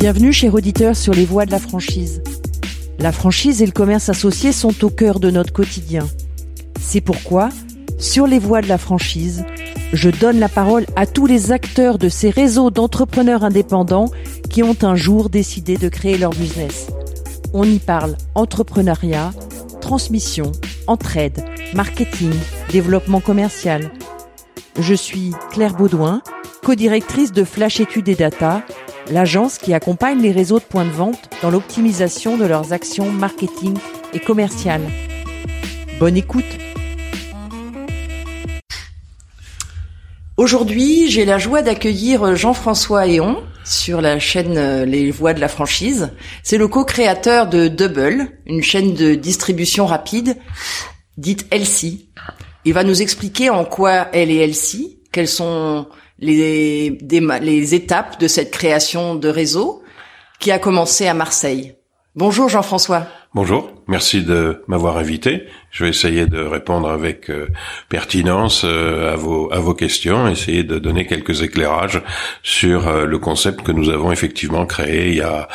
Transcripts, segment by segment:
Bienvenue chers auditeurs sur les voies de la franchise. La franchise et le commerce associé sont au cœur de notre quotidien. C'est pourquoi, sur les voies de la franchise, je donne la parole à tous les acteurs de ces réseaux d'entrepreneurs indépendants qui ont un jour décidé de créer leur business. On y parle entrepreneuriat, transmission, entraide, marketing, développement commercial. Je suis Claire Baudouin, co-directrice de Flash Études et Data, l'agence qui accompagne les réseaux de points de vente dans l'optimisation de leurs actions marketing et commerciales. Bonne écoute Aujourd'hui, j'ai la joie d'accueillir Jean-François Héon sur la chaîne euh, Les Voix de la franchise. C'est le co-créateur de Double, une chaîne de distribution rapide dite Elsie. Il va nous expliquer en quoi elle est Elsie, quelles sont les, les étapes de cette création de réseau qui a commencé à Marseille. Bonjour Jean-François. Bonjour, merci de m'avoir invité. Je vais essayer de répondre avec euh, pertinence euh, à vos à vos questions, essayer de donner quelques éclairages sur euh, le concept que nous avons effectivement créé il y a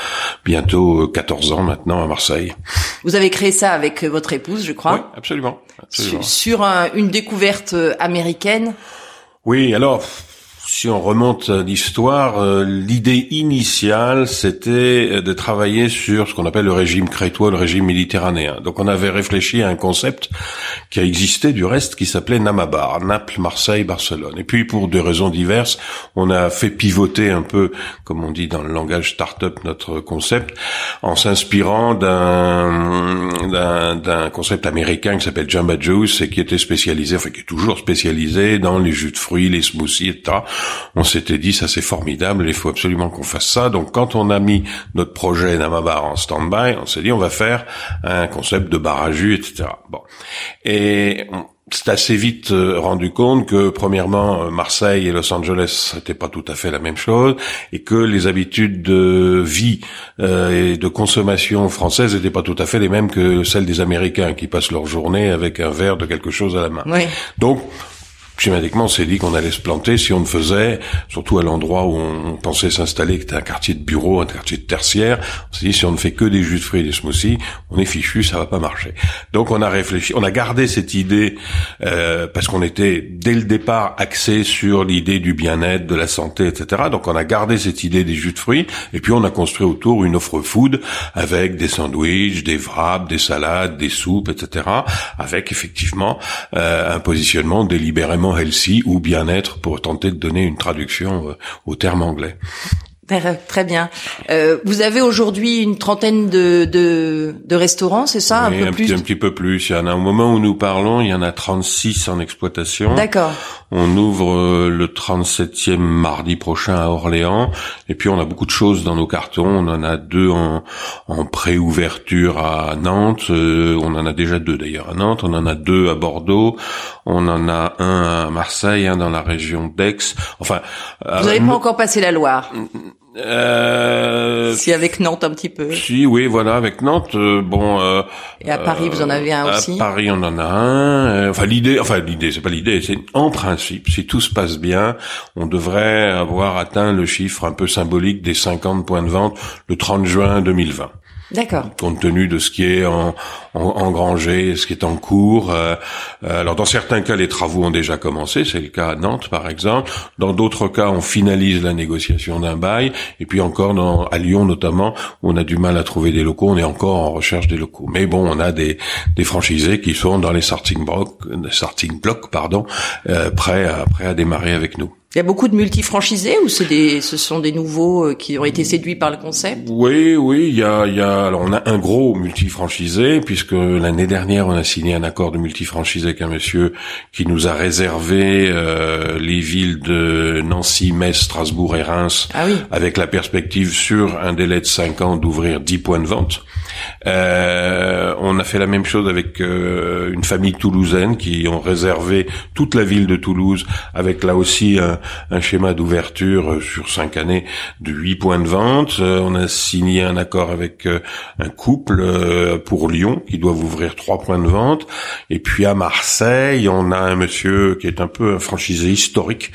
bientôt 14 ans maintenant à Marseille. Vous avez créé ça avec votre épouse, je crois. Oui, absolument. absolument. Sur, une découverte américaine. Oui, alors si on remonte l'histoire, euh, l'idée initiale, c'était de travailler sur ce qu'on appelle le régime crétois, le régime méditerranéen. Donc on avait réfléchi à un concept qui a existé du reste, qui s'appelait Namabar, Naples, Marseille, Barcelone. Et puis pour des raisons diverses, on a fait pivoter un peu, comme on dit dans le langage start-up, notre concept, en s'inspirant d'un, d'un, concept américain qui s'appelle Jamba Juice et qui était spécialisé, enfin qui est toujours spécialisé dans les jus de fruits, les smoothies, etc on s'était dit ça c'est formidable, il faut absolument qu'on fasse ça. Donc quand on a mis notre projet Namabar en stand-by, on s'est dit on va faire un concept de bar à jus, etc. Bon. Et c'est assez vite euh, rendu compte que premièrement euh, Marseille et Los Angeles n'étaient pas tout à fait la même chose et que les habitudes de vie euh, et de consommation françaises n'étaient pas tout à fait les mêmes que celles des Américains qui passent leur journée avec un verre de quelque chose à la main. Oui. Donc Schématiquement, on s'est dit qu'on allait se planter si on ne faisait, surtout à l'endroit où on pensait s'installer, qui était un quartier de bureau, un quartier de tertiaire. On s'est dit si on ne fait que des jus de fruits et des smoothies, on est fichu, ça va pas marcher. Donc on a réfléchi, on a gardé cette idée euh, parce qu'on était dès le départ axé sur l'idée du bien-être, de la santé, etc. Donc on a gardé cette idée des jus de fruits et puis on a construit autour une offre food avec des sandwichs, des wraps, des salades, des soupes, etc. Avec effectivement euh, un positionnement délibérément healthy ou bien-être pour tenter de donner une traduction euh, au terme anglais. Très bien. Euh, vous avez aujourd'hui une trentaine de, de, de restaurants, c'est ça un peu plus Un petit peu plus. Il y en a au moment où nous parlons, il y en a 36 en exploitation. D'accord. On ouvre euh, le 37e mardi prochain à Orléans. Et puis on a beaucoup de choses dans nos cartons. On en a deux en, en pré-ouverture à Nantes. Euh, on en a déjà deux d'ailleurs à Nantes. On en a deux à Bordeaux. On en a un à Marseille, un dans la région d'Aix. Enfin. Vous n'avez pas encore passé la Loire euh, si avec Nantes un petit peu. Si oui voilà avec Nantes euh, bon. Euh, Et à Paris vous en avez un euh, aussi. À Paris on en a un. Euh, enfin l'idée enfin l'idée c'est pas l'idée c'est en principe si tout se passe bien on devrait avoir atteint le chiffre un peu symbolique des 50 points de vente le 30 juin 2020. D'accord. Compte tenu de ce qui est en, en, engrangé, ce qui est en cours. Euh, euh, alors dans certains cas, les travaux ont déjà commencé, c'est le cas à Nantes par exemple. Dans d'autres cas, on finalise la négociation d'un bail. Et puis encore dans, à Lyon notamment, où on a du mal à trouver des locaux, on est encore en recherche des locaux. Mais bon, on a des, des franchisés qui sont dans les starting blocks, pardon, euh, prêts, à, prêts à démarrer avec nous. Il y a beaucoup de multifranchisés ou c'est des, ce sont des nouveaux euh, qui ont été séduits par le concept? Oui, oui, il y a, il y a, alors on a un gros multifranchisé puisque l'année dernière on a signé un accord de multifranchisé avec un monsieur qui nous a réservé euh, les villes de Nancy, Metz, Strasbourg et Reims, ah oui. avec la perspective sur un délai de 5 ans d'ouvrir 10 points de vente. Euh, on a fait la même chose avec euh, une famille toulousaine qui ont réservé toute la ville de Toulouse avec là aussi un, un schéma d'ouverture euh, sur cinq années de huit points de vente. Euh, on a signé un accord avec euh, un couple pour Lyon qui doivent ouvrir trois points de vente. Et puis à Marseille, on a un monsieur qui est un peu un franchisé historique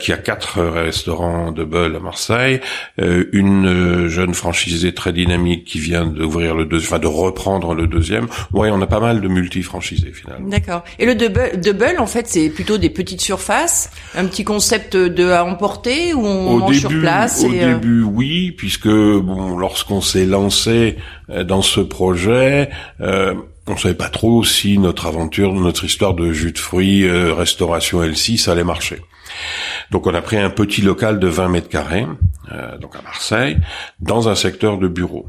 qui a quatre restaurants de Beul à Marseille, une jeune franchisée très dynamique qui vient d'ouvrir le deuxième, enfin de reprendre le deuxième. Ouais, on a pas mal de multi-franchisés finalement. D'accord. Et le double, double en fait, c'est plutôt des petites surfaces, un petit concept de à emporter ou on au mange début, sur place Au et, euh, début, oui, puisque bon, lorsqu'on s'est lancé euh, dans ce projet, euh, on savait pas trop si notre aventure, notre histoire de jus de fruits, euh, restauration L6, ça allait marcher. Donc on a pris un petit local de 20 mètres carrés, euh, donc à Marseille, dans un secteur de bureaux.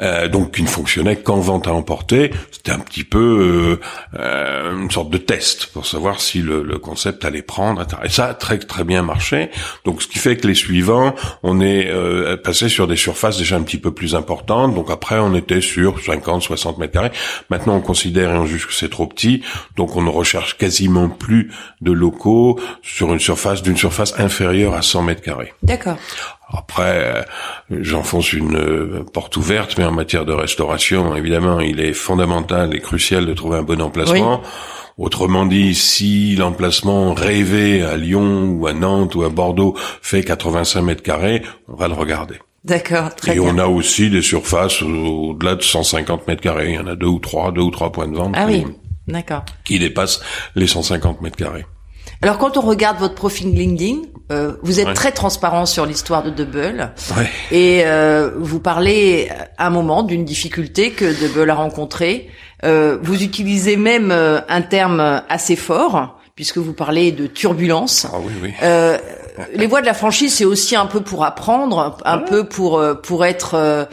Euh, donc qui ne fonctionnait qu'en vente à emporter. C'était un petit peu euh, euh, une sorte de test pour savoir si le, le, concept allait prendre. Et ça a très très bien marché. Donc ce qui fait que les suivants, on est euh, passé sur des surfaces déjà un petit peu plus importantes. Donc après, on était sur 50, 60 mètres carrés. Maintenant, on considère et on juge que c'est trop petit. Donc on ne recherche quasiment plus de locaux sur une surface d'une surface inférieure à 100 mètres carrés. D'accord. Après, j'enfonce une porte ouverte, mais en matière de restauration, évidemment, il est fondamental et crucial de trouver un bon emplacement. Oui. Autrement dit, si l'emplacement rêvé à Lyon ou à Nantes ou à Bordeaux fait 85 mètres carrés, on va le regarder. D'accord, très Et bien. on a aussi des surfaces au-delà de 150 mètres carrés. Il y en a deux ou trois, deux ou trois points de vente Ah qui, oui, d'accord. qui dépassent les 150 mètres carrés. Alors quand on regarde votre profil LinkedIn, euh, vous êtes Ouais. très transparent sur l'histoire de Double Ouais. et euh, vous parlez à un moment d'une difficulté que Double a rencontrée. Euh, vous utilisez même euh, un terme assez fort puisque vous parlez de turbulence. Ah oui, oui. Euh, les voies de la franchise, c'est aussi un peu pour apprendre, un peu pour euh, pour être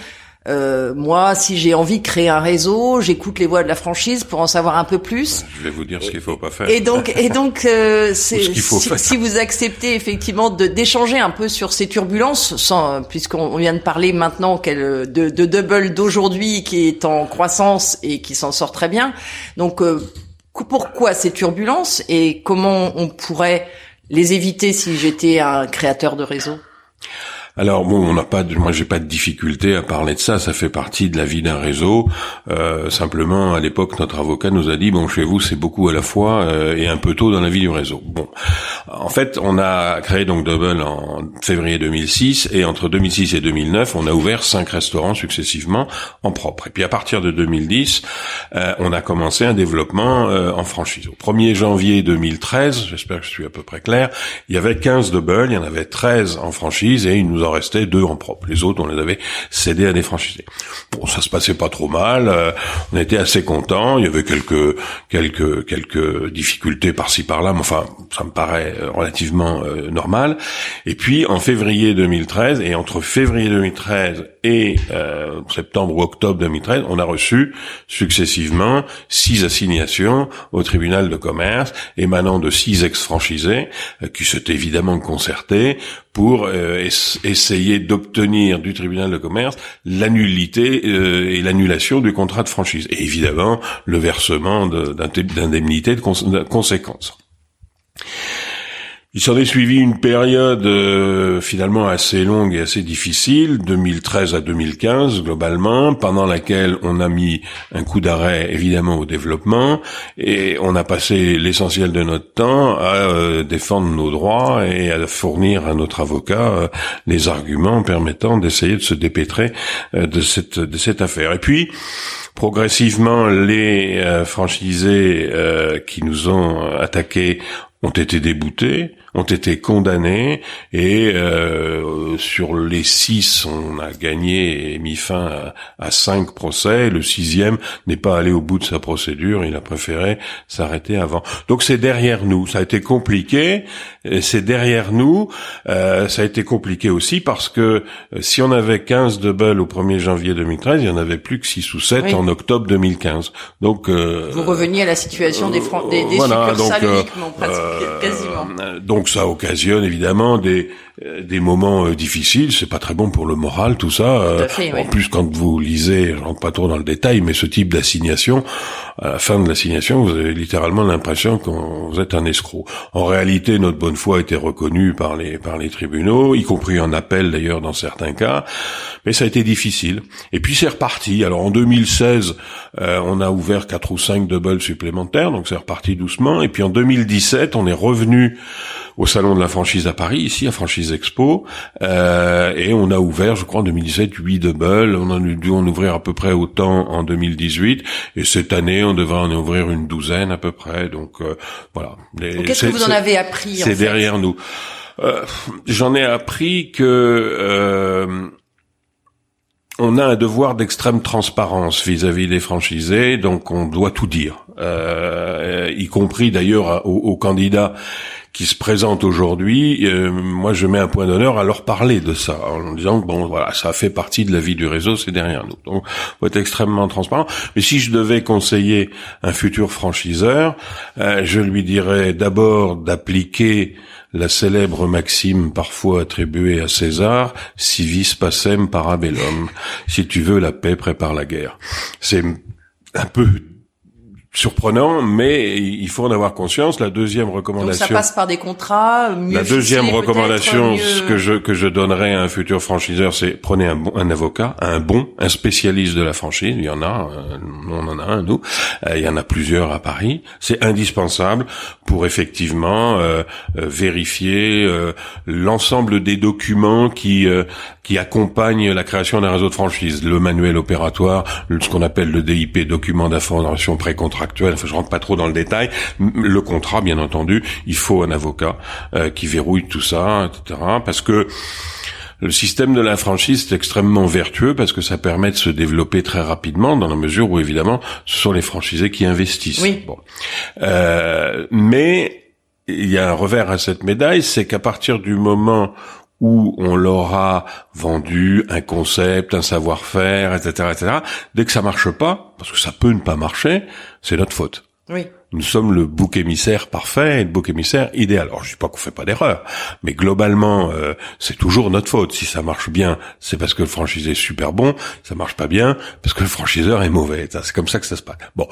euh, moi, si j'ai envie de créer un réseau, j'écoute les voies de la franchise pour en savoir un peu plus. Je vais vous dire ce qu'il faut pas faire. Et donc, et donc, euh, ce faut si, faire. si vous acceptez effectivement d'échanger un peu sur ces turbulences, sans puisqu'on vient de parler maintenant de, de double d'aujourd'hui qui est en croissance et qui s'en sort très bien. Donc, euh, pourquoi ces turbulences et comment on pourrait les éviter si j'étais un créateur de réseau? Alors bon, on n'a pas, de, moi j'ai pas de difficulté à parler de ça. Ça fait partie de la vie d'un réseau. Euh, simplement, à l'époque, notre avocat nous a dit bon, chez vous, c'est beaucoup à la fois euh, et un peu tôt dans la vie du réseau. Bon, en fait, on a créé donc Double en février 2006 et entre 2006 et 2009, on a ouvert cinq restaurants successivement en propre. Et puis à partir de 2010, euh, on a commencé un développement euh, en franchise. Au 1er janvier 2013, j'espère que je suis à peu près clair, il y avait 15 Double, il y en avait 13 en franchise et il nous en deux en propre. Les autres, on les avait cédés à des franchisés. Bon, ça se passait pas trop mal, euh, on était assez contents, il y avait quelques quelques quelques difficultés par-ci par-là, mais enfin, ça me paraît euh, relativement euh, normal. Et puis en février 2013 et entre février 2013 et euh, septembre ou octobre 2013, on a reçu successivement six assignations au tribunal de commerce émanant de six ex-franchisés euh, qui s'étaient évidemment concertés pour euh, es- essayer d'obtenir du tribunal de commerce l'annulité euh, et l'annulation du contrat de franchise et évidemment le versement de- d'indem- d'indemnités de, cons- de conséquences. Il s'en est suivi une période euh, finalement assez longue et assez difficile, 2013 à 2015 globalement, pendant laquelle on a mis un coup d'arrêt évidemment au développement et on a passé l'essentiel de notre temps à euh, défendre nos droits et à fournir à notre avocat euh, les arguments permettant d'essayer de se dépêtrer euh, de cette de cette affaire. Et puis progressivement, les euh, franchisés euh, qui nous ont attaqués ont été déboutés, ont été condamnés et euh, sur les six, on a gagné et mis fin à, à cinq procès. Le sixième n'est pas allé au bout de sa procédure, il a préféré s'arrêter avant. Donc c'est derrière nous. Ça a été compliqué. C'est derrière nous. Euh, ça a été compliqué aussi parce que euh, si on avait 15 doubles au 1er janvier 2013, il y en avait plus que 6 ou 7 en octobre 2015. Donc euh, vous reveniez à la situation des, des, des voilà, donc, euh, quasiment. donc ça occasionne évidemment des des moments difficiles. C'est pas très bon pour le moral tout ça. En plus quand vous lisez, je rentre pas trop dans le détail, mais ce type d'assignation, à la fin de l'assignation, vous avez littéralement l'impression qu'on vous êtes un escroc. En réalité, notre bonne foi a été reconnue par les par les tribunaux, y compris en appel d'ailleurs dans certains cas, mais ça a été difficile. Et puis c'est reparti. Alors en 2016, euh, on a ouvert quatre ou cinq doubles supplémentaires, donc c'est reparti doucement. Et puis en 2017, on est revenu au salon de la franchise à Paris, ici à Franchise Expo, euh, et on a ouvert, je crois, en 2017, 8 doubles. On a dû en ouvrir à peu près autant en 2018, et cette année, on devrait en ouvrir une douzaine à peu près. Donc euh, voilà. Qu'est-ce que vous en avez appris C'est derrière nous. Euh, j'en ai appris que euh, on a un devoir d'extrême transparence vis-à-vis des franchisés, donc on doit tout dire, euh, y compris d'ailleurs aux, candidats qui se présentent aujourd'hui. moi, je mets un point d'honneur à leur parler de ça, en disant que bon, voilà, ça fait partie de la vie du réseau, c'est derrière nous. Donc, faut être extrêmement transparent. Mais si je devais conseiller un futur franchiseur, je lui dirais d'abord d'appliquer la célèbre maxime parfois attribuée à César, si vis pacem parabellum. Si tu veux la paix, prépare la guerre. C'est un peu surprenant, mais il faut en avoir conscience. La deuxième recommandation. Donc ça passe par des contrats. Mieux la deuxième recommandation, ce que je que je donnerais à un futur franchiseur, c'est prenez un bon un avocat, un bon, un spécialiste de la franchise. Il y en a, euh, on en a un nous. Euh, il y en a plusieurs à Paris. C'est indispensable pour effectivement euh, vérifier l'ensemble des documents qui qui accompagnent la création d'un réseau de franchise. Le manuel opératoire, ce qu'on appelle le DIP, document d'information pré-contrat actuel, enfin je rentre pas trop dans le détail, le contrat bien entendu, il faut un avocat euh, qui verrouille tout ça, etc. Parce que le système de la franchise est extrêmement vertueux parce que ça permet de se développer très rapidement dans la mesure où évidemment ce sont les franchisés qui investissent. Oui. Bon. Euh, mais il y a un revers à cette médaille, c'est qu'à partir du moment où on leur a vendu un concept, un savoir-faire, etc., etc. Dès que ça marche pas, parce que ça peut ne pas marcher, c'est notre faute. Oui. Nous sommes le bouc émissaire parfait et le bouc émissaire idéal. Alors je dis pas qu'on fait pas d'erreur, mais globalement euh, c'est toujours notre faute. Si ça marche bien, c'est parce que le franchisé est super bon. Ça marche pas bien parce que le franchiseur est mauvais. C'est comme ça que ça se passe. Bon.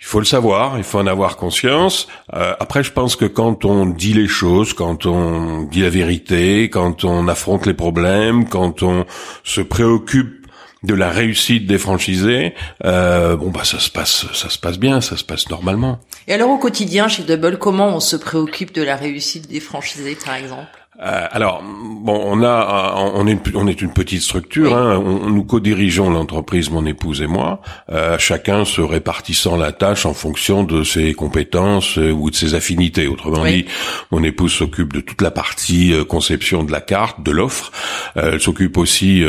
Il faut le savoir, il faut en avoir conscience. Euh, après, je pense que quand on dit les choses, quand on dit la vérité, quand on affronte les problèmes, quand on se préoccupe de la réussite des franchisés, euh, bon bah ça se passe, ça se passe bien, ça se passe normalement. Et alors au quotidien chez Double, comment on se préoccupe de la réussite des franchisés, par exemple? Euh, alors, bon, on a, on est, une, on est une petite structure. Hein, on, nous co-dirigeons l'entreprise, mon épouse et moi. Euh, chacun se répartissant la tâche en fonction de ses compétences euh, ou de ses affinités. Autrement dit, mon épouse s'occupe de toute la partie conception de la carte, de l'offre. elle s'occupe aussi,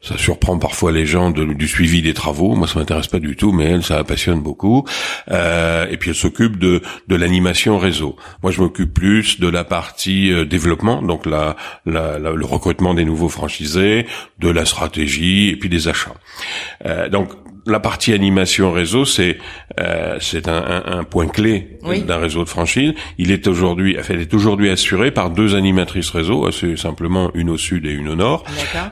ça surprend parfois les gens, de, du suivi des travaux. Moi, ça m'intéresse pas du tout, mais elle, ça la passionne beaucoup. et puis elle s'occupe de, de l'animation réseau. Moi, je m'occupe plus de la partie développement donc la, le recrutement des nouveaux franchisés, de la stratégie et puis des achats. Euh, donc la partie animation réseau, c'est euh, c'est un, un, point clé d'un réseau de franchise. Il est aujourd'hui, enfin, il est aujourd'hui assuré par deux animatrices réseau, c'est simplement une au sud et une au nord.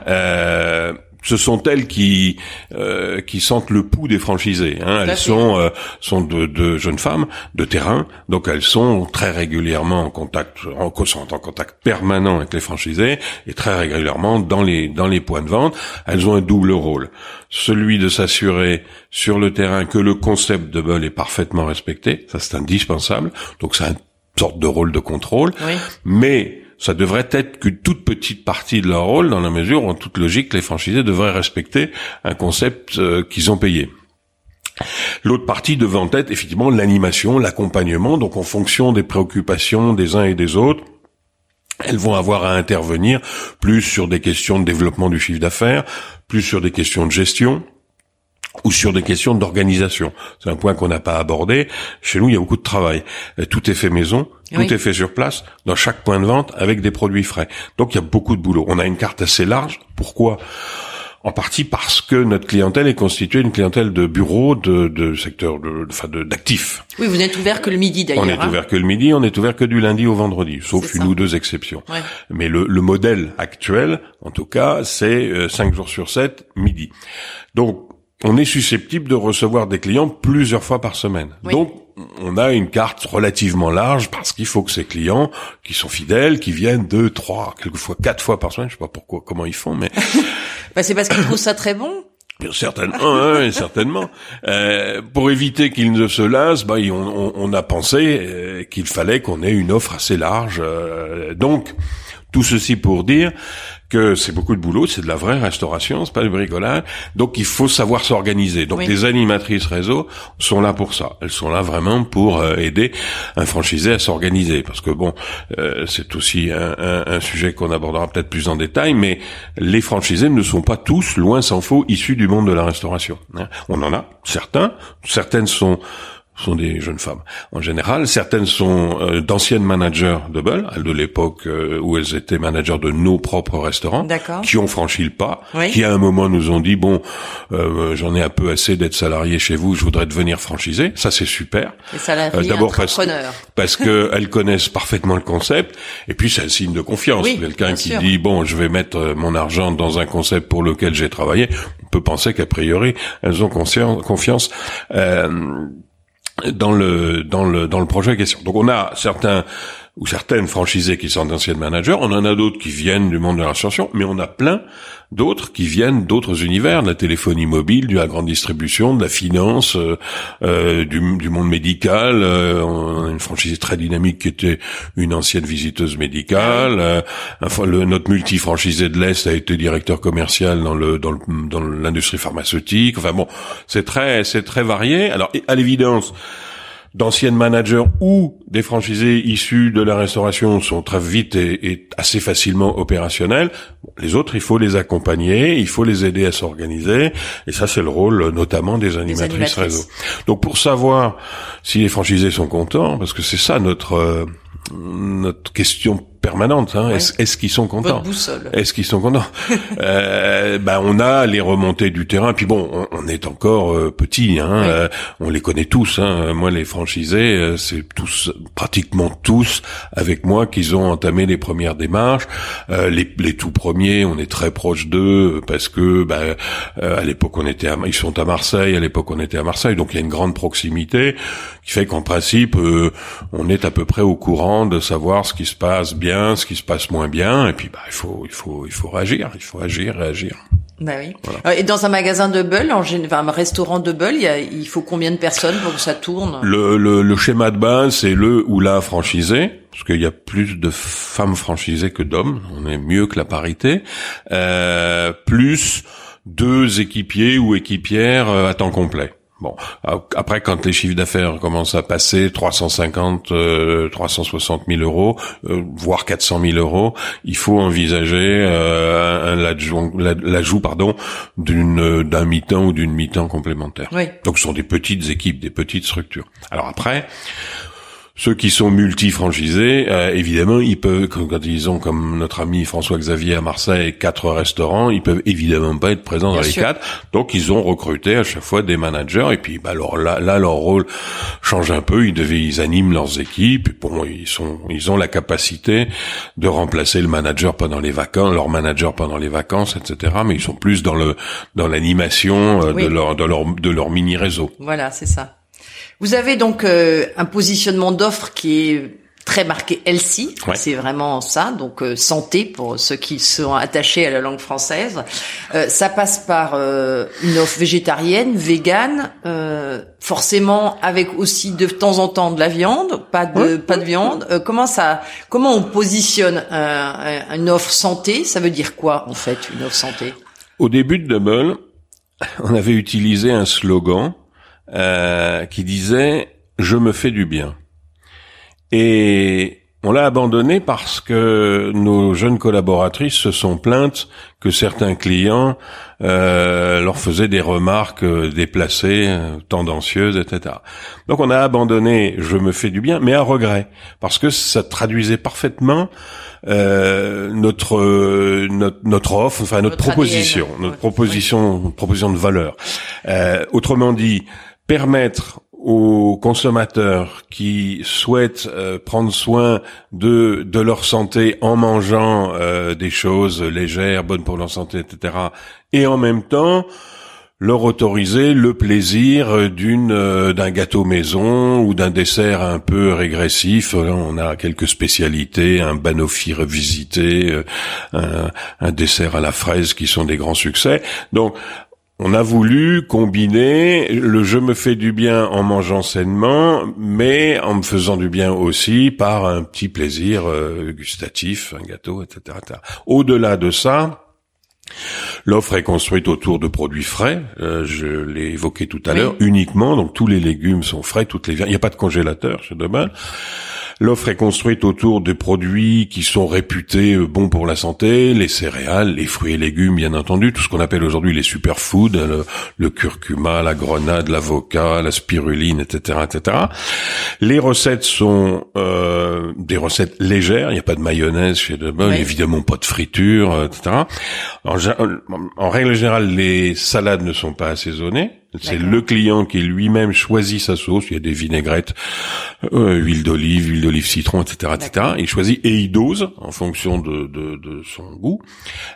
Euh, ce sont elles qui euh, qui sentent le pouls des franchisés. Hein. Elles sont euh, sont de, de, jeunes femmes de terrain, donc elles sont très régulièrement en contact, en, sont en contact permanent avec les franchisés et très régulièrement dans les dans les points de vente. Elles ont un double rôle, celui de s'assurer sur le terrain que le concept de Bull est parfaitement respecté, ça c'est indispensable. Donc c'est une sorte de rôle de contrôle, oui. mais ça devrait être qu'une toute petite partie de leur rôle, dans la mesure où, en toute logique, les franchisés devraient respecter un concept euh, qu'ils ont payé. L'autre partie devant être effectivement l'animation, l'accompagnement, donc en fonction des préoccupations des uns et des autres, elles vont avoir à intervenir plus sur des questions de développement du chiffre d'affaires, plus sur des questions de gestion, ou sur des questions d'organisation. C'est un point qu'on n'a pas abordé. Chez nous, il y a beaucoup de travail. Tout est fait maison, tout est fait sur place, dans chaque point de vente, avec des produits frais. Donc il y a beaucoup de boulot. On a une carte assez large. Pourquoi? En partie parce que notre clientèle est constituée d'une clientèle de bureaux, de, de secteur, de, enfin, d'actifs. Oui, vous n'êtes ouvert que le midi d'ailleurs. On est hein. ouvert que le midi, on est ouvert que du lundi au vendredi, sauf une ou deux exceptions. Ouais. Mais le, le modèle actuel, en tout cas, c'est euh, cinq jours sur sept, midi. Donc, on est susceptible de recevoir des clients plusieurs fois par semaine. Oui. Donc, on a une carte relativement large parce qu'il faut que ces clients, qui sont fidèles, qui viennent deux, trois, quelquefois quatre fois par semaine, je sais pas pourquoi, comment ils font, mais Bah, c'est parce qu'ils trouvent ça très bon. Bien certainement, hein, certainement. Euh, pour éviter qu'ils ne se lassent, bah, on, on- on a pensé euh, qu'il fallait qu'on ait une offre assez large. euh, donc, tout ceci pour dire que c'est beaucoup de boulot, c'est de la vraie restauration, c'est pas du bricolage. Donc, il faut savoir s'organiser. Donc, Oui. les animatrices réseau sont là pour ça. Elles sont là vraiment pour euh, aider un franchisé à s'organiser. Parce que bon, euh, c'est aussi un, un- un sujet qu'on abordera peut-être plus en détail, mais les franchisés ne sont pas tous, loin s'en faut, issus du monde de la restauration. hein. On en a certains, certaines sont sont des jeunes femmes. En général, certaines sont euh, d'anciennes managers de Bull, de l'époque euh, où elles étaient managers de nos propres restaurants, qui ont franchi le pas, Oui. qui à un moment nous ont dit bon, euh, j'en ai un peu assez d'être salarié chez vous, je voudrais devenir franchisé. Ça c'est super. Euh, D'abord parce, parce que elles connaissent parfaitement le concept, et puis c'est un signe de confiance. Oui, Quelqu'un qui sûr. dit bon, je vais mettre euh, mon argent dans un concept pour lequel j'ai travaillé, on peut penser qu'a priori elles ont conscien- confiance. Dans le dans le dans le projet question. Donc on a certains ou certaines franchisées qui sont d'anciennes managers, on en a d'autres qui viennent du monde de l'ascension, mais on a plein d'autres qui viennent d'autres univers, de la téléphonie mobile, de la grande distribution, de la finance, euh, euh, du, du monde médical. euh, une franchisée très dynamique qui était une ancienne visiteuse médicale. euh, enfin, notre multi-franchisé de l'Est a été directeur commercial dans le dans le- dans l'industrie pharmaceutique. Enfin bon, c'est très c'est très varié. Alors à l'évidence d'anciennes managers ou des franchisés issus de la restauration sont très vite et, et assez facilement opérationnels. Les autres, il faut les accompagner, il faut les aider à s'organiser, et ça c'est le rôle notamment des animatrices, animatrices. réseau. Donc pour savoir si les franchisés sont contents, parce que c'est ça notre euh, notre question permanente, hein, Ouais. est-ce est-ce qu'ils sont contents est-ce qu'ils sont contents euh, Ben on a les remontées du terrain. Puis bon, on, on est encore euh, petit. Hein, euh, on les connaît tous. Hein. Moi, les franchisés, euh, c'est tous, pratiquement tous, avec moi, qu'ils ont entamé les premières démarches. Euh, les, les tout premiers, on est très proche d'eux parce que, ben, euh, à l'époque, on était, à, ils sont à Marseille. À l'époque, on était à Marseille, donc il y a une grande proximité qui fait qu'en principe, euh, on est à peu près au courant de savoir ce qui se passe bien, ce qui se passe moins bien, et puis bah, il faut, il faut, il faut réagir, il faut agir, réagir. Bah oui. Euh, Et dans un magasin de Bull, en général, enfin, un restaurant de Bull, il, y a- il faut combien de personnes pour que ça tourne? Le, le, le schéma de base, c'est le ou la franchisé, parce qu'il y a plus de femmes franchisées que d'hommes, on est mieux que la parité, euh, plus deux équipiers ou équipières euh, à temps complet. Bon, après quand les chiffres d'affaires commencent à passer 350, euh, 360 000 euros, euh, voire 400 000 euros, il faut envisager euh, l'ajout, pardon, d'une d'un mi-temps ou d'une mi-temps complémentaire. Oui. Donc ce sont des petites équipes, des petites structures. Alors après, ceux qui sont multi-franchisés, euh, évidemment, ils peuvent, quand ils ont, comme notre ami François-Xavier à Marseille, quatre restaurants, ils peuvent évidemment pas être présents Bien dans les quatre. Donc ils ont recruté à chaque fois des managers. Et puis, bah, alors là, là, leur rôle change un peu. Ils devaient, ils animent leurs équipes. Et Bon, ils sont, ils ont la capacité de remplacer le manager pendant les vacances, leur manager pendant les vacances, etc. Mais ils sont plus dans le, dans l'animation euh, Oui. de leur, de leur, de leur mini réseau. Voilà, c'est ça. Vous avez donc euh, un positionnement d'offre qui est très marqué healthy, Ouais. c'est vraiment ça, donc euh, santé pour ceux qui sont attachés à la langue française. Euh, ça passe par euh, une offre végétarienne, végane, euh, forcément avec aussi de temps en temps de la viande, pas de pas de viande. Euh, comment ça, comment on positionne un- une offre santé? Ça veut dire quoi en fait une offre santé? Au début de Double, on avait utilisé un slogan euh, qui disait je me fais du bien. Et on l'a abandonné parce que nos jeunes collaboratrices se sont plaintes que certains clients euh, leur faisaient des remarques euh, déplacées, euh, tendancieuses, etc. Donc on a abandonné je me fais du bien, mais à regret, parce que ça traduisait parfaitement euh, notre, notre, notre offre, enfin notre, proposition, notre proposition, proposition de valeur. Euh, autrement dit, permettre aux consommateurs qui souhaitent euh, prendre soin de de leur santé en mangeant euh, des choses légères, bonnes pour leur santé, etc. Et en même temps leur autoriser le plaisir d'une euh, d'un gâteau maison ou d'un dessert un peu régressif. On a quelques spécialités, un banoffee revisité, un, un dessert à la fraise qui sont des grands succès. Donc on a voulu combiner le je me fais du bien en mangeant sainement, mais en me faisant du bien aussi par un petit plaisir euh, gustatif, un gâteau, etc. Au-delà de ça, L'offre est construite autour de produits frais, euh, je l'ai évoqué tout à l'heure, uniquement, donc tous les légumes sont frais, toutes les viandes, il n'y a pas de congélateur chez Demain. L'offre est construite autour de produits qui sont réputés euh, bons pour la santé, les céréales, les fruits et légumes, bien entendu, tout ce qu'on appelle aujourd'hui les superfoods, le, le curcuma, la grenade, l'avocat, la spiruline, etc., etc. Les recettes sont euh, des recettes légères. Il n'y a pas de mayonnaise chez De évidemment pas de friture, euh, etc. En, en règle générale, les salades ne sont pas assaisonnées. C'est le client qui lui-même choisit sa sauce. Il y a des vinaigrettes, euh, huile d'olive, huile d'olive citron, etc., etc. Il choisit et il dose en fonction de, de, de son goût.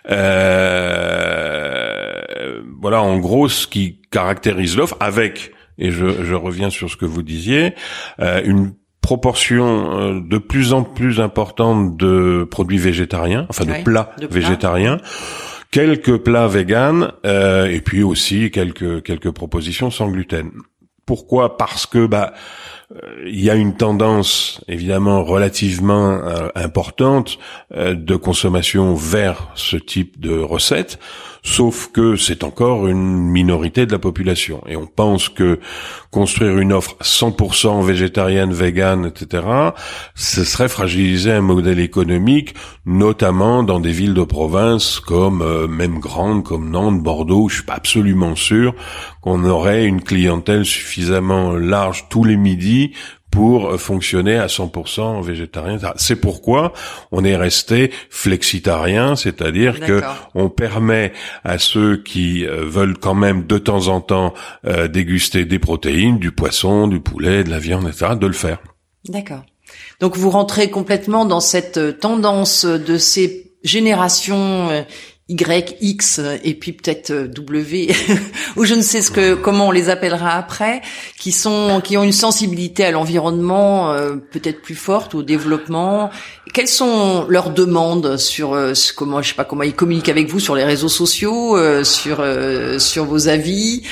Euh, voilà, en gros, ce qui caractérise l'offre, avec et je, je, reviens sur ce que vous disiez, euh, une proportion euh, de plus en plus importante de produits végétariens, enfin de plats végétariens quelques plats véganes euh, et puis aussi quelques quelques propositions sans gluten. Pourquoi? Parce que bah euh, il y a une tendance évidemment relativement euh, importante de consommation vers ce type de recettes. Sauf que c'est encore une minorité de la population. Et on pense que construire une offre 100% végétarienne, végane, etc., ce serait fragiliser un modèle économique, notamment dans des villes de province comme euh, même grandes comme Nantes, Bordeaux. Je suis pas absolument sûr qu'on aurait une clientèle suffisamment large tous les midis pour fonctionner à 100% végétarien. C'est pourquoi on est resté flexitarien, c'est-à-dire que on permet à ceux qui euh, veulent quand même de temps en temps euh, déguster des protéines, du poisson, du poulet, de la viande, etc., de le faire. D'accord. Donc vous rentrez complètement dans cette tendance de ces générations euh, y, X et puis peut-être euh, W ou je ne sais ce que comment on les appellera après, qui sont qui ont une sensibilité à l'environnement euh, peut-être plus forte au développement. Quelles sont leurs demandes sur euh, comment je sais pas comment ils communiquent avec vous sur les réseaux sociaux, sur sur vos avis.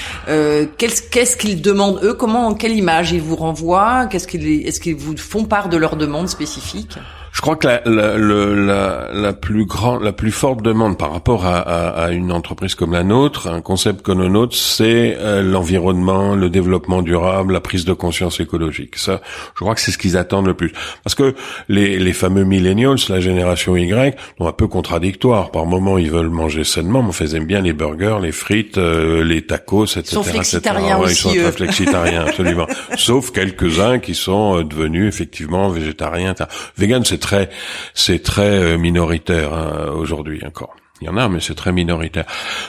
Qu'est-ce qu'ils demandent eux Comment quelle image ils vous renvoient Qu'est-ce qu'ils est-ce qu'ils vous font part de leurs demandes spécifiques? Je crois que la, la, la, la, plus grande, la plus forte demande par rapport à, à, à, une entreprise comme la nôtre, un concept comme le nôtre, c'est euh, l'environnement, le développement durable, la prise de conscience écologique. Ça, je crois que c'est ce qu'ils attendent le plus. Parce que les, les fameux millennials, la génération Y, sont un peu contradictoires. Par moments, ils veulent manger sainement, mais on aiment bien les burgers, les frites, euh, les tacos, etc. Ils sont flexitariens Aussi, ils sont très flexitariens, absolument. Sauf quelques-uns qui sont euh, devenus effectivement végétariens. Vegan, c'est très, c'est très euh, minoritaire hein, aujourd'hui encore. Il y en a, mais c'est très minoritaire.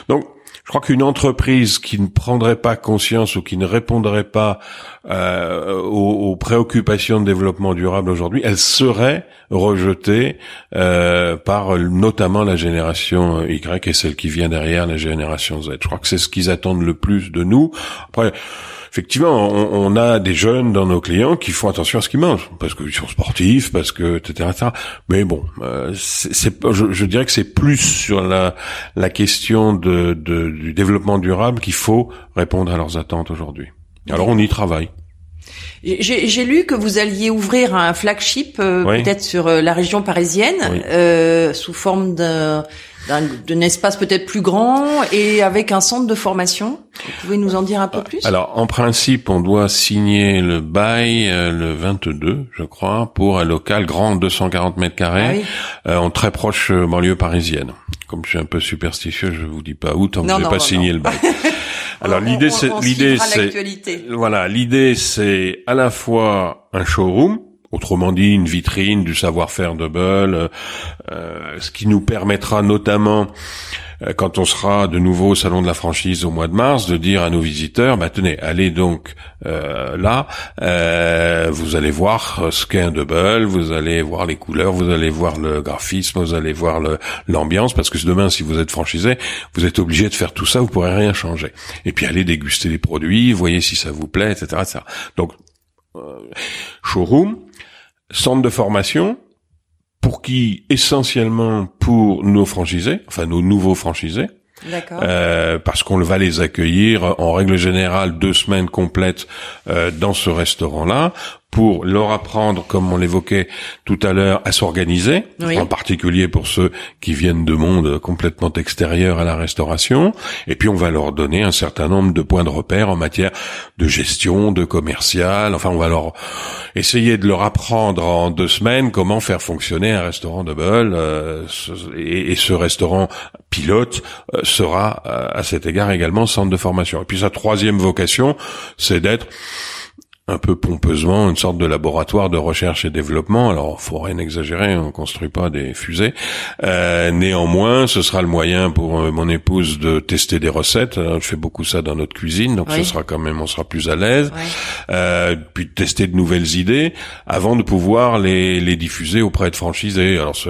Donc, je crois qu'une entreprise qui ne prendrait pas conscience ou qui ne répondrait pas euh, aux, préoccupations de développement durable aujourd'hui, elle serait rejetée euh, par notamment la génération Y et celle qui vient derrière la génération Z. Je crois que c'est ce qu'ils attendent le plus de nous. Effectivement, on, a des jeunes dans nos clients qui font attention à ce qu'ils mangent, parce qu'ils sont sportifs, parce que etc. etc. Mais bon, euh, c'est, je, dirais que c'est plus sur la, la question de, du développement durable qu'il faut répondre à leurs attentes aujourd'hui. Alors on y travaille. J'ai lu que vous alliez ouvrir un flagship euh, peut-être sur euh, la région parisienne euh, sous forme d'un d'un espace peut-être plus grand et avec un centre de formation. Vous pouvez nous en dire un peu plus? Alors, en principe, on doit signer le bail le 22, je crois, pour un local grand 240 mètres carrés, ah en très proche banlieue parisienne. Comme je suis un peu superstitieux, je vous dis pas où tant que j'ai pas signé le bail. Alors l'idée c'est l'idée c'est voilà l'idée c'est à la fois un showroom Autrement dit, une vitrine du savoir-faire de Bull, euh, ce qui nous permettra notamment euh, quand on sera de nouveau au salon de la franchise au mois de mars, de dire à nos visiteurs, bah, tenez, allez donc euh, là, euh, vous allez voir ce qu'est un double, vous allez voir les couleurs, vous allez voir le graphisme, vous allez voir l'ambiance, parce que demain, si vous êtes franchisé, vous êtes obligé de faire tout ça, vous pourrez rien changer. Et puis allez déguster les produits, voyez si ça vous plaît, etc. etc. Donc, showroom, centre de formation, pour qui essentiellement pour nos franchisés, enfin nos nouveaux franchisés, euh, parce qu'on va les accueillir en règle générale deux semaines complètes euh, dans ce restaurant-là pour leur apprendre, comme on l'évoquait tout à l'heure, à s'organiser, en particulier pour ceux qui viennent de mondes complètement extérieurs à la restauration. Et puis on va leur donner un certain nombre de points de repère en matière de gestion, de commercial. Enfin, on va leur essayer de leur apprendre en deux semaines comment faire fonctionner un restaurant de Bull. Euh, et, ce restaurant pilote euh, sera euh, à cet égard également centre de formation. Et puis sa troisième vocation, c'est d'être un peu pompeusement une sorte de laboratoire de recherche et développement. Alors, faut rien exagérer, on construit pas des fusées. Euh, néanmoins, ce sera le moyen pour euh, mon épouse de tester des recettes. je fais beaucoup ça dans notre cuisine, donc ce sera quand même, on sera plus à l'aise. Euh, puis de tester de nouvelles idées avant de pouvoir les, les diffuser auprès de franchisés. Alors, ce,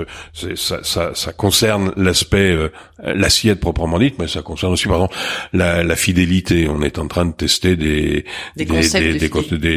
ça, ça, ça, concerne l'aspect euh, l'assiette proprement dite, mais ça concerne aussi, pardon, la, la, fidélité. On est en train de tester des des, des, des, des,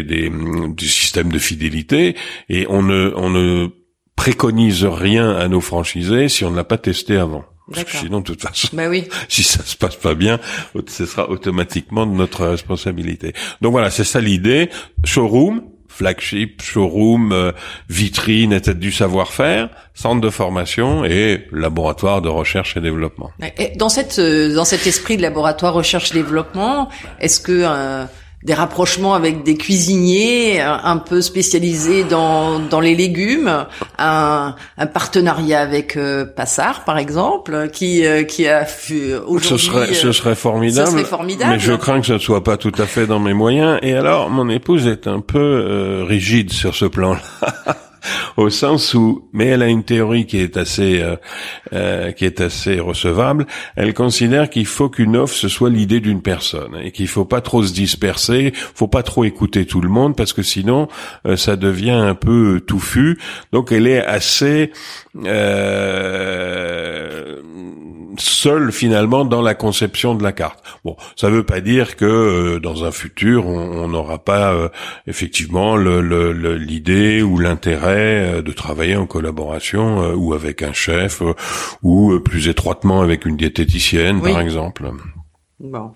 du système de fidélité et on ne, on ne préconise rien à nos franchisés si on ne l'a pas testé avant. Parce que sinon, de toute façon, bah oui. si ça se passe pas bien, ce sera automatiquement de notre responsabilité. Donc voilà, c'est ça l'idée. Showroom, flagship, showroom, euh, vitrine, etc. du savoir-faire, centre de formation et laboratoire de recherche et développement. dans cette, euh, dans cet esprit de laboratoire recherche et développement, est-ce que euh, des rapprochements avec des cuisiniers euh, un peu spécialisés dans, dans les légumes, un, un partenariat avec euh, Passard par exemple, qui euh, qui a aujourd'hui. Ce serait ce serait formidable. Ce serait formidable. Mais je crains que ce ne soit pas tout à fait dans mes moyens. Et alors, mon épouse est un peu rigide sur ce plan-là. au sens où, mais elle a une théorie qui est assez, euh, euh, qui est assez recevable. Elle considère qu'il faut qu'une offre ce soit l'idée d'une personne et qu'il faut pas trop se disperser, faut pas trop écouter tout le monde parce que sinon euh, ça devient un peu touffu. Donc elle est assez seul finalement dans la conception de la carte. Bon, ça ne veut pas dire que euh, dans un futur on n'aura pas euh, effectivement l'idée le, ou l'intérêt euh, de travailler en collaboration ou avec un chef ou plus étroitement avec une diététicienne par exemple. Bon.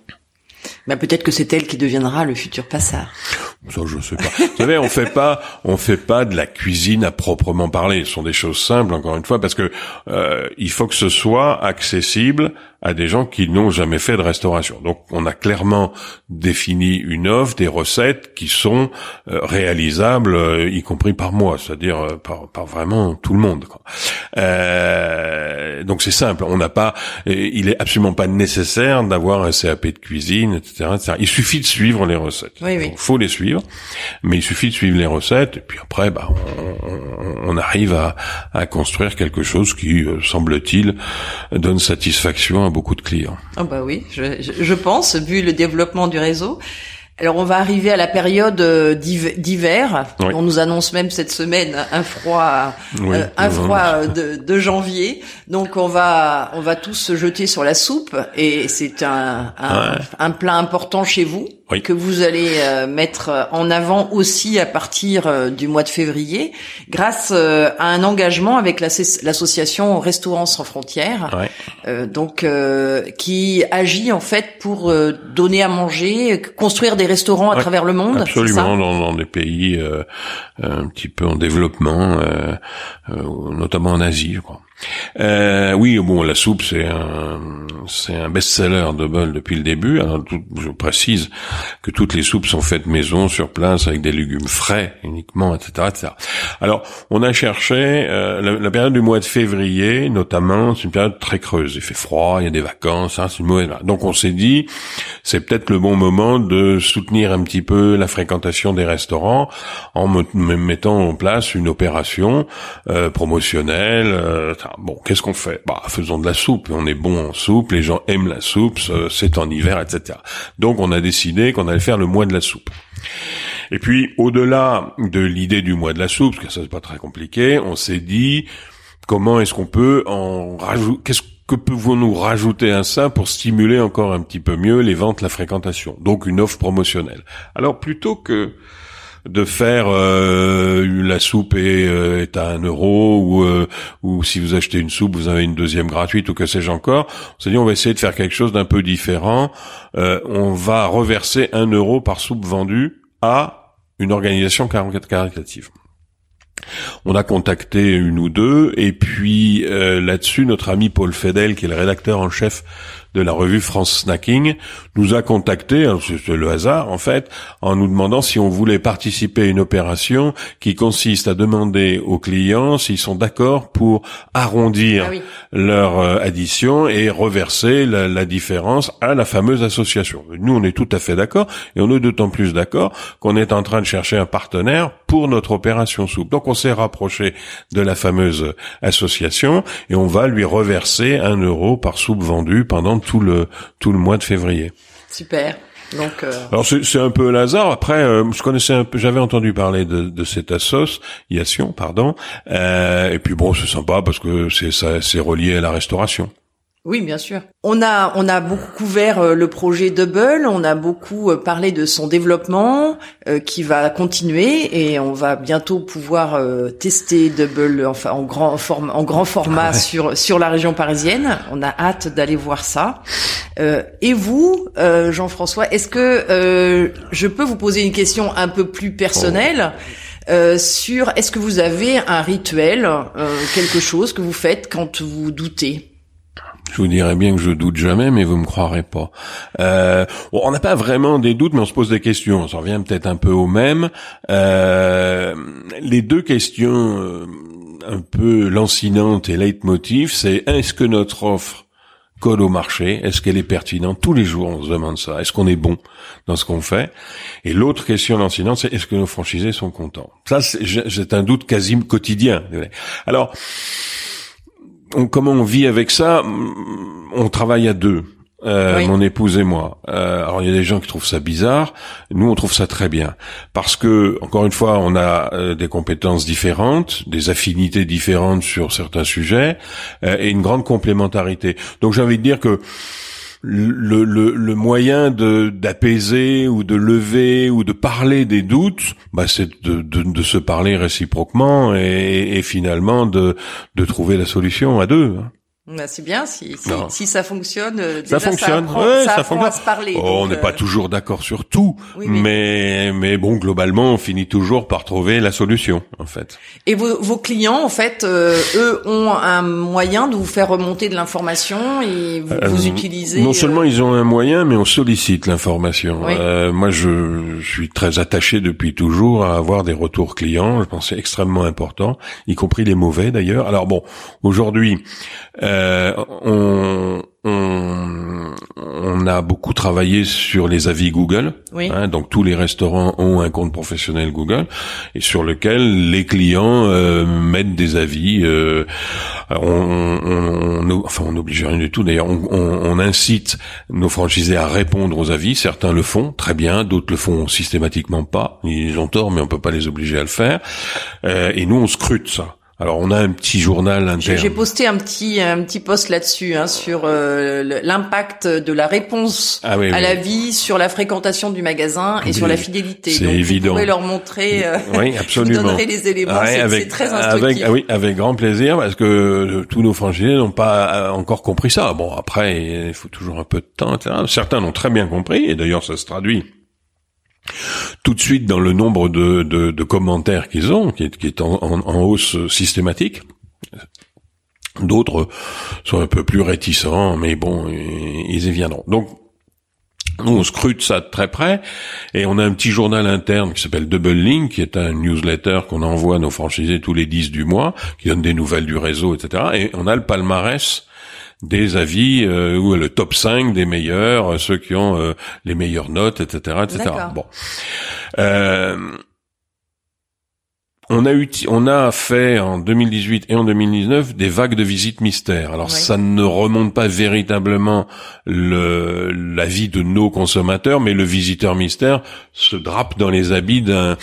Bah peut-être que c'est elle qui deviendra le futur passard. Ça, je sais pas. Vous savez, on fait pas, on fait pas de la cuisine à proprement parler. Ce sont des choses simples, encore une fois, parce que euh, il faut que ce soit accessible à des gens qui n'ont jamais fait de restauration. Donc, on a clairement défini une offre, des recettes qui sont euh, réalisables, euh, y compris par moi, c'est-à-dire euh, par, par, vraiment tout le monde. Quoi. donc, c'est simple. On n'a pas, il est absolument pas nécessaire d'avoir un CAP de cuisine, etc., Il suffit de suivre les recettes. Il faut les suivre, mais il suffit de suivre les recettes, et puis après, bah, on, on, arrive à, à, construire quelque chose qui, semble-t-il, donne satisfaction à beaucoup de clients. Ah bah oui, je, je pense, vu le développement du réseau. Alors on va arriver à la période euh, d'hiver. On nous annonce même cette semaine un froid, euh, un froid de, de, janvier. Donc on va, on va tous se jeter sur la soupe et c'est un, un, un, plat important chez vous. Que vous allez euh, mettre en avant aussi à partir euh, du mois de février, grâce euh, à un engagement avec l'association Restaurants sans frontières, donc qui agit en fait pour donner à manger, construire des restaurants à travers le monde. Absolument, dans, dans, des pays un petit peu en développement, notamment en Asie, je crois. Euh, oui, bon, la soupe c'est un c'est un best-seller de Bol depuis le début. Alors, je précise que toutes les soupes sont faites maison, sur place, avec des légumes frais uniquement, etc., etc. Alors, on a cherché euh, la, période du mois de février, notamment, c'est une période très creuse. Il fait froid, il y a des vacances, hein, c'est une mauvaise. Donc, on s'est dit, c'est peut-être le bon moment de soutenir un petit peu la fréquentation des restaurants en mettant en place une opération euh, promotionnelle. Euh, Bon, qu'est-ce qu'on fait? Bah, faisons de la soupe. On est bon en soupe, les gens aiment la soupe, c'est en hiver, etc. Donc, on a décidé qu'on allait faire le mois de la soupe. Et puis, au-delà de l'idée du mois de la soupe, parce que ça c'est pas très compliqué, on s'est dit comment est-ce qu'on peut en rajouter Qu'est-ce que pouvons-nous rajouter à ça pour stimuler encore un petit peu mieux les ventes, la fréquentation? Donc une offre promotionnelle. Alors plutôt que de faire euh, la soupe est, euh, est à un euro ou euh, ou si vous achetez une soupe vous avez une deuxième gratuite ou que sais-je encore. On s'est dit on va essayer de faire quelque chose d'un peu différent. on va reverser un euro par soupe vendue à une organisation caritative. On a contacté une ou deux, et puis là-dessus, notre ami Paul Fedel, qui est le rédacteur en chef de la revue France Snacking nous a contacté, hein, c'est le hasard en fait, en nous demandant si on voulait participer à une opération qui consiste à demander aux clients s'ils sont d'accord pour arrondir ah leur euh, addition et reverser la, la, différence à la fameuse association. Nous, on est tout à fait d'accord et on est d'autant plus d'accord qu'on est en train de chercher un partenaire pour notre opération soupe. Donc on s'est rapproché de la fameuse association et on va lui reverser un euro par soupe vendue pendant tout le tout le mois de février. Super. Donc, euh... Alors c'est un peu hasard. Après, euh, je connaissais un peu, j'avais entendu parler de, de cette association, pardon. Euh, et puis bon, c'est sympa parce que c'est ça, c'est relié à la restauration. Oui, bien sûr. On a on a beaucoup couvert euh, le projet Double, on a beaucoup euh, parlé de son développement euh, qui va continuer et on va bientôt pouvoir tester Double enfin en grand forme en grand format sur sur la région parisienne. On a hâte d'aller voir ça. et vous, Jean-François, est-ce que je peux vous poser une question un peu plus personnelle sur est-ce que vous avez un rituel, quelque chose que vous faites quand vous doutez? Je vous dirais bien que je doute jamais, mais vous me croirez pas. Euh, on n'a pas vraiment des doutes, mais on se pose des questions. On s'en revient peut-être un peu au même. Euh, les deux questions euh, un peu lancinantes et leitmotiv, c'est est-ce que notre offre colle au marché? Est-ce qu'elle est pertinente? Tous les jours, on se demande ça. Est-ce qu'on est bon dans ce qu'on fait? Et l'autre question lancinante, c'est est-ce que nos franchisés sont contents? Ça, c'est un doute quasi quotidien. Alors comment on vit avec ça On travaille à deux. Euh, mon épouse et moi. Euh, alors il y a des gens qui trouvent ça bizarre. Nous, on trouve ça très bien parce que, encore une fois, on a euh, des compétences différentes, des affinités différentes sur certains sujets et une grande complémentarité. Donc j'ai envie de dire que le, le, le moyen de d'apaiser ou de lever ou de parler des doutes, bah, c'est de, de, de, se parler réciproquement et, et finalement de, de trouver la solution à deux. Hein. Bah, c'est bien si, si, si, ça fonctionne. Euh, déjà, ça fonctionne. Ça, apprend, ouais, ça, ça fonctionne. à se parler. Oh, on n'est pas euh, toujours d'accord sur tout, mais... mais bon, globalement, on finit toujours par trouver la solution, en fait. Et vos, vos clients, en fait, euh, eux ont un moyen de vous faire remonter de l'information et vous, vous utilisez. Non seulement ils ont un moyen, mais on sollicite l'information. moi, je, je, suis très attaché depuis toujours à avoir des retours clients. Je pense que c'est extrêmement important, y compris les mauvais d'ailleurs. Alors bon, aujourd'hui. Euh, on, on, on, a beaucoup travaillé sur les avis Google. Hein, donc tous les restaurants ont un compte professionnel Google et sur lequel les clients euh, mettent des avis. Euh, on, on, enfin, on n'oblige rien du tout. D'ailleurs, on, incite nos franchisés à répondre aux avis. Certains le font très bien, d'autres le font systématiquement pas. Ils ont tort, mais on peut pas les obliger à le faire. et nous, on scrute ça Alors on a un petit journal interne. J'ai posté un petit un petit post là-dessus hein, sur euh, l'impact de la réponse ah à la vie sur la fréquentation du magasin et sur la fidélité. C'est évident. Vous pouvez leur montrer. Euh, oui, absolument. vous donnerez les éléments. c'est très instructif. Avec, ah oui, avec grand plaisir parce que euh, tous nos franchisés n'ont pas encore compris ça. Bon, après, il faut toujours un peu de temps, etc. Certains l'ont très bien compris et d'ailleurs ça se traduit tout de suite dans le nombre de, de, commentaires qu'ils ont, qui est, qui est en, hausse systématique. D'autres sont un peu plus réticents, mais bon, ils y viendront. Donc, nous, on scrute ça de très près, et on a un petit journal interne qui s'appelle Double Link, qui est un newsletter qu'on envoie à nos franchisés tous les 10 du mois, qui donne des nouvelles du réseau, etc. Et on a le palmarès des avis euh, ou le top 5 des meilleurs, euh, ceux qui ont euh, les meilleures notes, etc., etc. Bon. Euh, on a eu, on a fait en 2018 et en 2019 des vagues de visites mystères. Alors ça ne remonte pas véritablement le, la vie de nos consommateurs, mais le visiteur mystère se drape dans les habits d'un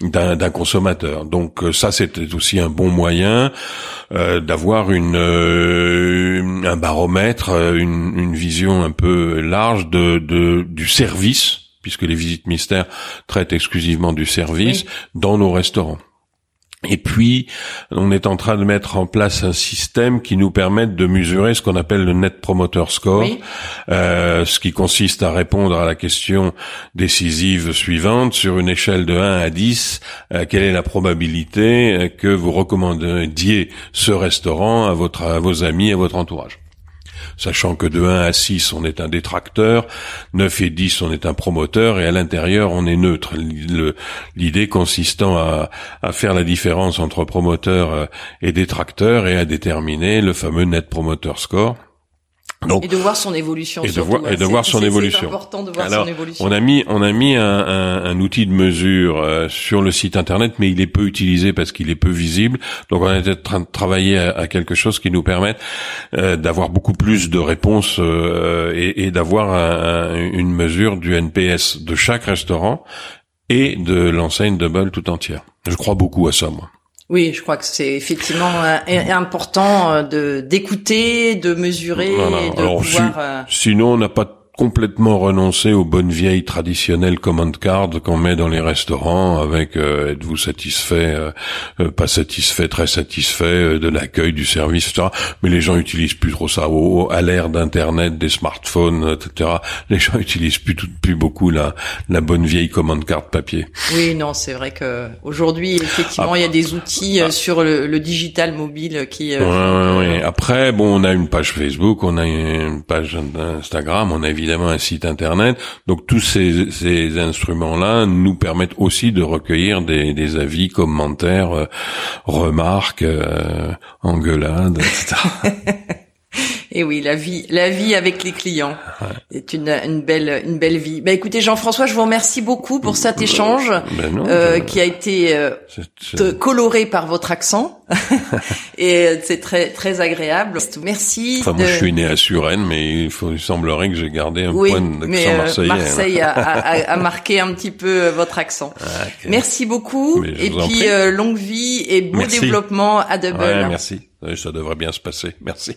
d'un consommateur. Donc euh, ça c'était aussi un bon moyen euh, d'avoir une euh, un baromètre, une, une vision un peu large de, de du service puisque les visites mystères traitent exclusivement du service dans nos restaurants. Et puis, on est en train de mettre en place un système qui nous permette de mesurer ce qu'on appelle le Net Promoter Score, euh, ce qui consiste à répondre à la question décisive suivante sur une échelle de 1 à 10, euh, quelle est la probabilité que vous recommandiez ce restaurant à votre à vos amis, à votre entourage sachant que de 1 à 6, on est un détracteur, 9 et 10, on est un promoteur, et à l'intérieur, on est neutre. L'idée consistant à, faire la différence entre promoteur euh, et détracteur et à déterminer le fameux Net Promoter Score. Donc, et de voir son évolution. Et de voir, et de voir son évolution. C'est important de voir son évolution. On a mis, on a mis un, un, un outil de mesure euh, sur le site internet, mais il est peu utilisé parce qu'il est peu visible. Donc on est en train de travailler à, quelque chose qui nous permette euh, d'avoir beaucoup plus de réponses euh, et, et d'avoir une mesure du NPS de chaque restaurant et de l'enseigne Double tout entière. Je crois beaucoup à ça, moi. Oui, je crois que c'est effectivement euh, important euh, de d'écouter, de mesurer, de pouvoir. Euh, sinon, on n'a pas complètement renoncé aux bonnes vieilles traditionnelles command card qu'on met dans les restaurants avec euh, êtes-vous satisfait, euh, euh, pas satisfait, très satisfait de l'accueil, du service, etc. Mais les gens utilisent plus trop ça. Au, à l'ère d'internet, des smartphones, etc. Les gens utilisent plus plus beaucoup la la bonne vieille command card papier. Oui, non, c'est vrai que aujourd'hui effectivement il y a des outils ah. sur le, le, digital mobile qui. Euh, Après, bon, on a une page Facebook, on a une page Instagram, on a évidemment évidemment un site internet. Donc tous ces, ces instruments-là nous permettent aussi de recueillir des, des avis, commentaires, euh, remarques, euh, engueulades, etc. Et oui, la vie, la vie avec les clients est une, une belle, une belle vie. Bah écoutez, Jean-François, je vous remercie beaucoup pour cet échange ben euh, qui a été euh, coloré par votre accent et c'est très, très agréable. Merci. Enfin, moi, je suis né à Suresnes, mais il, faut, il semblerait que j'ai gardé un point d'accent euh, marseillais. Marseille a, a, a, marqué un petit peu votre accent. Ah, merci beaucoup. Et puis longue vie et beau développement à Double. Ouais, merci. Ça devrait bien se passer. Merci.